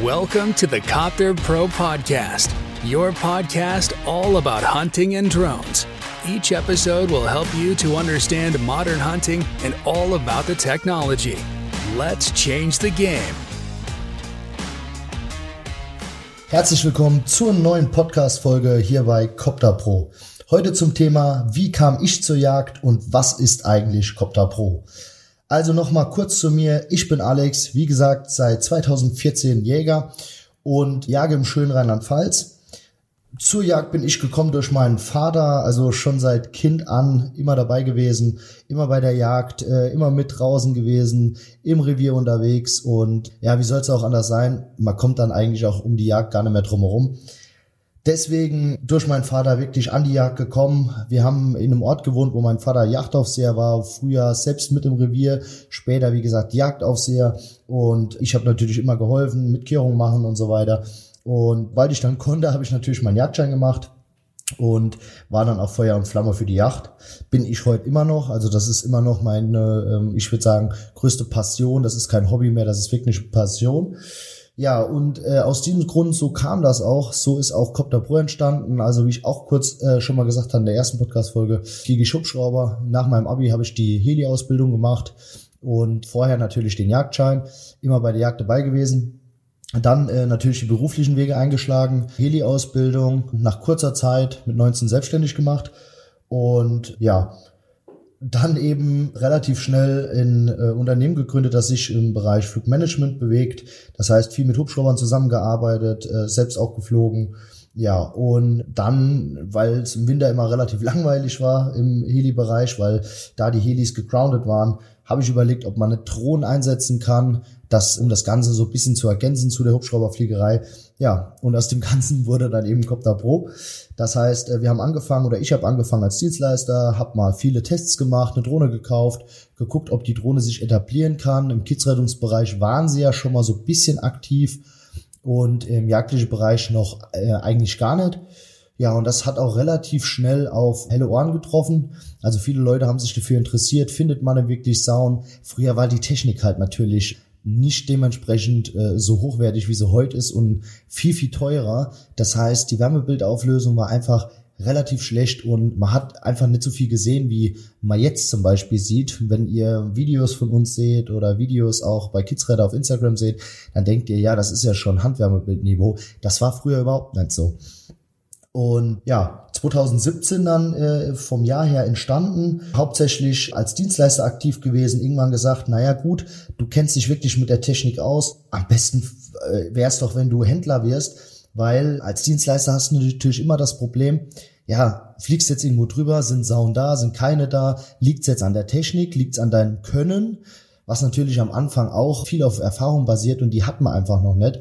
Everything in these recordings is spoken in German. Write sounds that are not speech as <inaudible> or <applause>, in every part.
Welcome to the Copter Pro Podcast, your podcast all about hunting and drones. Each episode will help you to understand modern hunting and all about the technology. Let's change the game. Herzlich willkommen zur neuen Podcast-Folge hier bei Copter Pro. Heute zum Thema, wie kam ich zur Jagd und was ist eigentlich Copter Pro? Also nochmal kurz zu mir. Ich bin Alex, wie gesagt, seit 2014 Jäger und jage im schönen Rheinland-Pfalz. Zur Jagd bin ich gekommen durch meinen Vater, also schon seit Kind an immer dabei gewesen, immer bei der Jagd, äh, immer mit draußen gewesen, im Revier unterwegs und ja, wie soll es auch anders sein? Man kommt dann eigentlich auch um die Jagd gar nicht mehr drumherum. Deswegen durch meinen Vater wirklich an die Jagd gekommen. Wir haben in einem Ort gewohnt, wo mein Vater Jagdaufseher war, früher selbst mit im Revier, später wie gesagt Jagdaufseher und ich habe natürlich immer geholfen, mit Kehrung machen und so weiter. Und weil ich dann <laughs> konnte, habe ich natürlich meinen Jagdschein gemacht und war dann auch Feuer und Flamme für die Yacht. Bin ich heute immer noch, also das ist immer noch meine, ähm, ich würde sagen, größte Passion. Das ist kein Hobby mehr, das ist wirklich Passion. Ja, und äh, aus diesem Grund, so kam das auch, so ist auch Copter Pro entstanden. Also wie ich auch kurz äh, schon mal gesagt habe in der ersten Podcast-Folge, fliege ich Hubschrauber. Nach meinem Abi habe ich die Heli-Ausbildung gemacht und vorher natürlich den Jagdschein, immer bei der Jagd dabei gewesen. Dann äh, natürlich die beruflichen Wege eingeschlagen, Heli-Ausbildung, nach kurzer Zeit mit 19 selbstständig gemacht und ja, dann eben relativ schnell in äh, Unternehmen gegründet, das sich im Bereich Flugmanagement bewegt. Das heißt, viel mit Hubschraubern zusammengearbeitet, äh, selbst auch geflogen. Ja, und dann, weil es im Winter immer relativ <laughs> langweilig war im Heli-Bereich, weil da die Helis gegroundet waren, habe ich überlegt, ob man eine Drohne einsetzen kann, das, um das Ganze so ein bisschen zu ergänzen zu der Hubschrauberfliegerei. Ja, und aus dem <laughs> Ganzen wurde dann eben Copter Pro. Das heißt, äh, wir haben angefangen oder ich habe angefangen als Dienstleister, habe mal viele Tests gemacht, eine Drohne gekauft, geguckt, ob die Drohne sich etablieren kann. Im Kidsrettungsbereich waren sie ja schon mal so ein bisschen aktiv und im jagdlichen Bereich noch äh, eigentlich gar nicht. Ja, und das hat auch relativ schnell auf helle Ohren getroffen. Also viele Leute haben sich dafür interessiert, findet man wirklich Sound. Früher war die Technik halt natürlich nicht dementsprechend äh, so hochwertig, wie sie heute ist und viel, viel teurer. Das heißt, die Wärmebildauflösung war einfach relativ schlecht und man hat einfach nicht so viel gesehen, wie man jetzt zum Beispiel sieht. Wenn ihr Videos von uns seht oder Videos auch bei Kidsreader auf Instagram seht, dann denkt ihr, ja, das ist ja schon Handwärmebildniveau. Das war früher überhaupt nicht so. Und ja, 2017 dann äh, vom Jahr her entstanden, hauptsächlich als Dienstleister aktiv gewesen, irgendwann gesagt, naja gut, du kennst dich wirklich mit der Technik aus, am besten äh, wär's doch, wenn du Händler wirst, weil als Dienstleister hast du natürlich immer das Problem, ja, fliegst jetzt irgendwo drüber, sind Sauen da, sind keine da, liegt's jetzt an der Technik, liegt's an deinem Können, was natürlich am Anfang auch viel auf Erfahrung basiert und die hat man einfach noch nicht.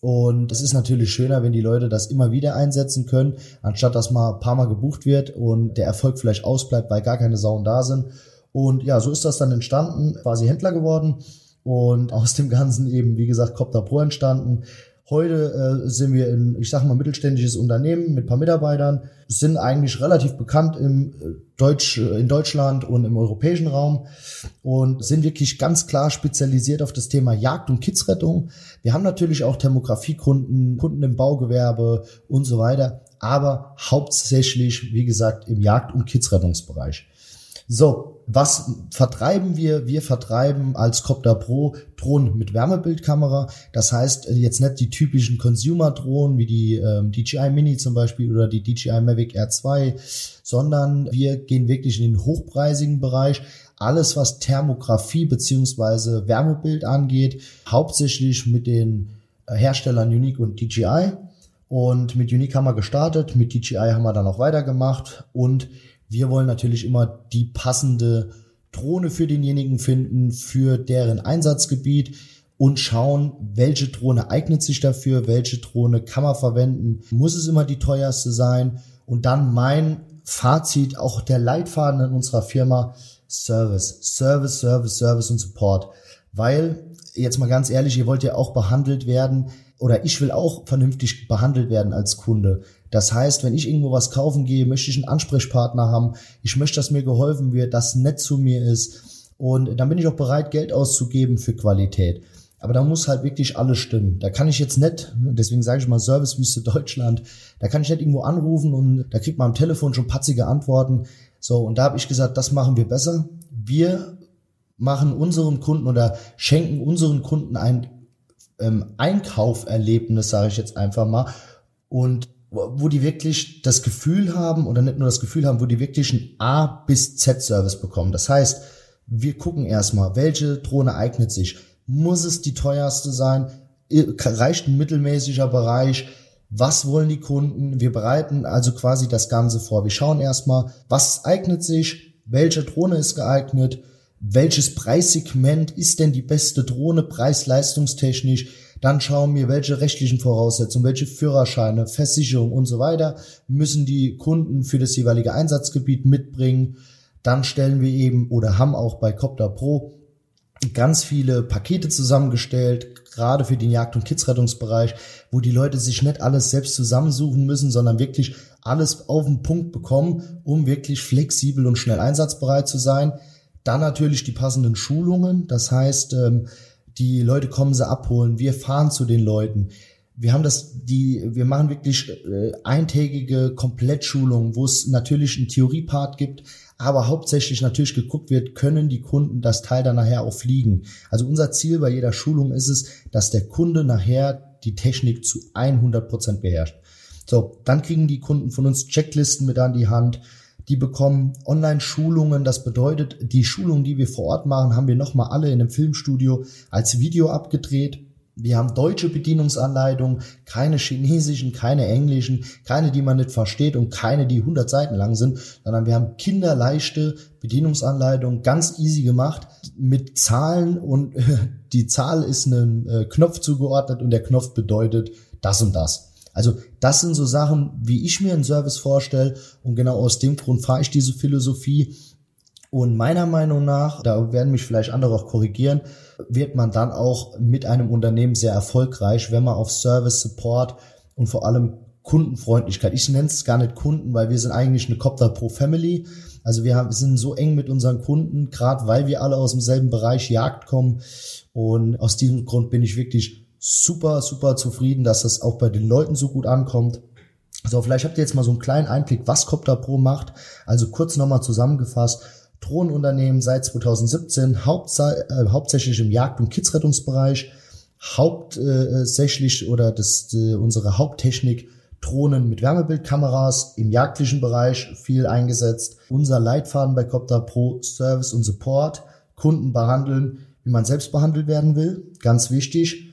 Und es ist natürlich schöner, wenn die Leute das immer wieder einsetzen können, anstatt dass mal ein paar Mal gebucht wird und der Erfolg vielleicht ausbleibt, weil gar keine Sauen da sind. Und ja, so ist das dann entstanden, quasi Händler geworden und aus dem Ganzen eben, wie gesagt, Copter Pro entstanden. Heute äh, sind wir in, ich sag mal, mittelständisches Unternehmen mit paar Mitarbeitern, sind eigentlich relativ bekannt im äh, Deutsch, äh, in Deutschland und im europäischen Raum und sind wirklich ganz klar spezialisiert auf das Thema Jagd- und Kidsrettung. Wir haben natürlich auch Thermografiekunden, Kunden im Baugewerbe und so weiter, aber hauptsächlich, wie gesagt, im Jagd- und Kidsrettungsbereich. So, was vertreiben wir? Wir vertreiben als Copter Pro Drohnen mit Wärmebildkamera. Das heißt äh, jetzt nicht die typischen Consumer-Drohnen wie die ähm, DJI Mini zum Beispiel oder die DJI Mavic R2, sondern wir gehen wirklich in den hochpreisigen Bereich. Alles, was Thermografie beziehungsweise Wärmebild angeht, hauptsächlich mit den äh, Herstellern Unique und DJI. Und mit Unique haben wir gestartet, mit DJI haben wir dann auch weitergemacht und wir wollen natürlich immer die passende Drohne für denjenigen finden, für deren Einsatzgebiet und schauen, welche Drohne eignet sich dafür, welche Drohne kann man verwenden, muss es immer die teuerste sein und dann mein Fazit, auch der Leitfaden in unserer Firma, Service, Service, Service, Service und Support, weil jetzt mal ganz ehrlich, ihr wollt ja auch behandelt werden oder ich will auch vernünftig behandelt werden als Kunde. Das heißt, wenn ich irgendwo was kaufen gehe, möchte ich einen Ansprechpartner haben. Ich möchte, dass mir geholfen wird, dass nett zu mir ist. Und dann bin ich auch bereit, Geld auszugeben für Qualität. Aber da muss halt wirklich alles stimmen. Da kann ich jetzt nicht, deswegen sage ich mal Servicewüste Deutschland, da kann ich nicht irgendwo anrufen und da kriegt man am Telefon schon patzige Antworten. So, und da habe ich gesagt, das machen wir besser. Wir machen unseren Kunden oder schenken unseren Kunden ein ähm, Einkauferlebnis, sage ich jetzt einfach mal. Und wo die wirklich das Gefühl haben, oder nicht nur das Gefühl haben, wo die wirklich einen A bis Z Service bekommen. Das heißt, wir gucken erstmal, welche Drohne eignet sich. Muss es die teuerste sein? Reicht ein mittelmäßiger Bereich? Was wollen die Kunden? Wir bereiten also quasi das Ganze vor. Wir schauen erstmal, was eignet sich? Welche Drohne ist geeignet? Welches Preissegment ist denn die beste Drohne preis-leistungstechnisch? Dann schauen wir, welche rechtlichen Voraussetzungen, welche Führerscheine, Versicherung und so weiter müssen die Kunden für das jeweilige Einsatzgebiet mitbringen. Dann stellen wir eben oder haben auch bei Copter Pro ganz viele Pakete zusammengestellt, gerade für den Jagd- und Kidsrettungsbereich, wo die Leute sich nicht alles selbst zusammensuchen müssen, sondern wirklich alles auf den Punkt bekommen, um wirklich flexibel und schnell einsatzbereit zu sein. Dann natürlich die passenden Schulungen, das heißt, ähm, die Leute kommen sie abholen, wir fahren zu den Leuten. Wir haben das, die, wir machen wirklich äh, eintägige Komplettschulungen, wo es natürlich einen Theoriepart gibt, aber hauptsächlich natürlich geguckt wird, können die Kunden das Teil dann nachher auch fliegen. Also unser Ziel bei jeder Schulung ist es, dass der Kunde nachher die Technik zu 100 Prozent beherrscht. So, dann kriegen die Kunden von uns Checklisten mit an die Hand. Die bekommen Online-Schulungen. Das bedeutet, die Schulungen, die wir vor Ort machen, haben wir nochmal alle in einem Filmstudio als Video abgedreht. Wir haben deutsche Bedienungsanleitungen, keine chinesischen, keine englischen, keine, die man nicht versteht und keine, die 100 Seiten lang sind, sondern wir haben kinderleichte Bedienungsanleitungen, ganz easy gemacht, mit Zahlen und <laughs> die Zahl ist einem äh, Knopf zugeordnet und der Knopf bedeutet das und das. Also das sind so Sachen, wie ich mir einen Service vorstelle und genau aus dem Grund fahre ich diese Philosophie. Und meiner Meinung nach, da werden mich vielleicht andere auch korrigieren, wird man dann auch mit einem Unternehmen sehr erfolgreich, wenn man auf Service, Support und vor allem Kundenfreundlichkeit. Ich nenne es gar nicht Kunden, weil wir sind eigentlich eine Copter Pro Family. Also wir sind so eng mit unseren Kunden, gerade weil wir alle aus demselben Bereich Jagd kommen. Und aus diesem Grund bin ich wirklich super, super zufrieden, dass das auch bei den Leuten so gut ankommt. So, vielleicht habt ihr jetzt mal so einen kleinen Einblick, was Copter Pro macht. Also kurz nochmal zusammengefasst. Drohnenunternehmen seit 2017, äh, hauptsächlich im Jagd- und Kidsrettungsbereich, hauptsächlich oder das, äh, unsere Haupttechnik Drohnen mit Wärmebildkameras im jagdlichen Bereich viel eingesetzt. Unser Leitfaden bei Copter Pro Service und Support, Kunden behandeln, wie man selbst behandelt werden will, ganz wichtig.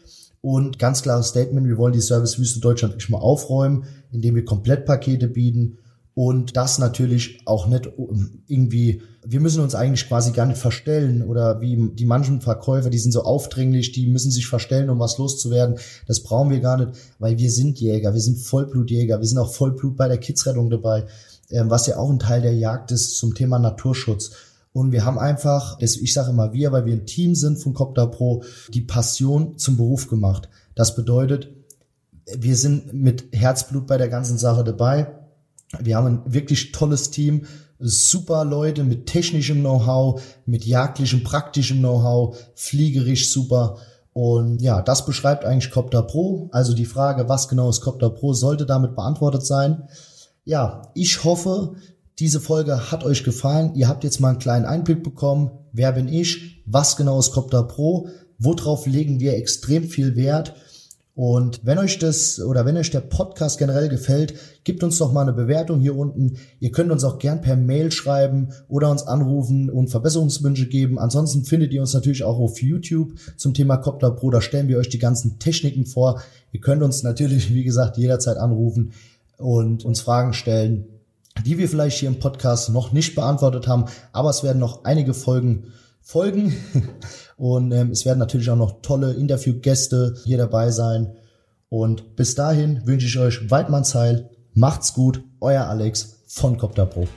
Und ganz klares Statement, wir wollen die Servicewüste Deutschland wirklich mal aufräumen, indem wir Komplettpakete bieten und das natürlich auch nicht irgendwie, wir müssen uns eigentlich quasi gar nicht verstellen oder wie die manchen Verkäufer, die sind so aufdringlich, die müssen sich verstellen, um was loszuwerden. Das brauchen wir gar nicht, weil wir sind Jäger, wir sind Vollblutjäger, wir sind auch Vollblut bei der Kidsrettung dabei, ähm, was ja auch ein Teil der Jagd ist zum Thema Naturschutz. Und wir haben einfach, ich sage immer wir, weil wir ein Team sind von Copter Pro, die Passion zum Beruf gemacht. Das bedeutet, wir sind mit Herzblut bei der ganzen Sache dabei. Wir haben ein wirklich tolles Team, super Leute mit technischem Know-how, mit jagdlichem, praktischem Know-how, fliegerisch super. Und ja, das beschreibt eigentlich Copter Pro. Also die Frage, was genau ist Copter Pro, sollte damit beantwortet sein. Ja, ich hoffe, diese Folge hat euch gefallen. Ihr habt jetzt mal einen kleinen Einblick bekommen. Wer bin ich? Was genau ist Copter Pro? Worauf legen wir extrem viel Wert? Und wenn euch das oder wenn euch der Podcast generell gefällt, gebt uns doch mal eine Bewertung hier unten. Ihr könnt uns auch gern per Mail schreiben oder uns anrufen und Verbesserungswünsche geben. Ansonsten findet ihr uns natürlich auch auf YouTube zum Thema Copter Pro. Da stellen wir euch die ganzen Techniken vor. Ihr könnt uns natürlich, wie gesagt, jederzeit anrufen und uns Fragen stellen die wir vielleicht hier im Podcast noch nicht beantwortet haben, aber es werden noch einige Folgen folgen <laughs> und ähm, es werden natürlich auch noch tolle Interviewgäste hier dabei sein. Und bis dahin wünsche ich euch Weidmannsheil, macht's gut, euer Alex von Copter Pro.